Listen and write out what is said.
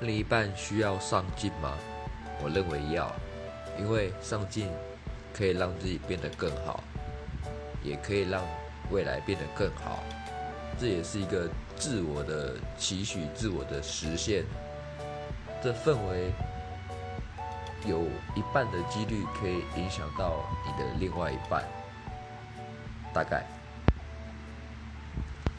另一半需要上进吗？我认为要因为上进可以让自己变得更好也可以让未来变得更好。这也是一个自我的期许自我的实现。这氛围有一半的几率可以影响到你的另外一半大概。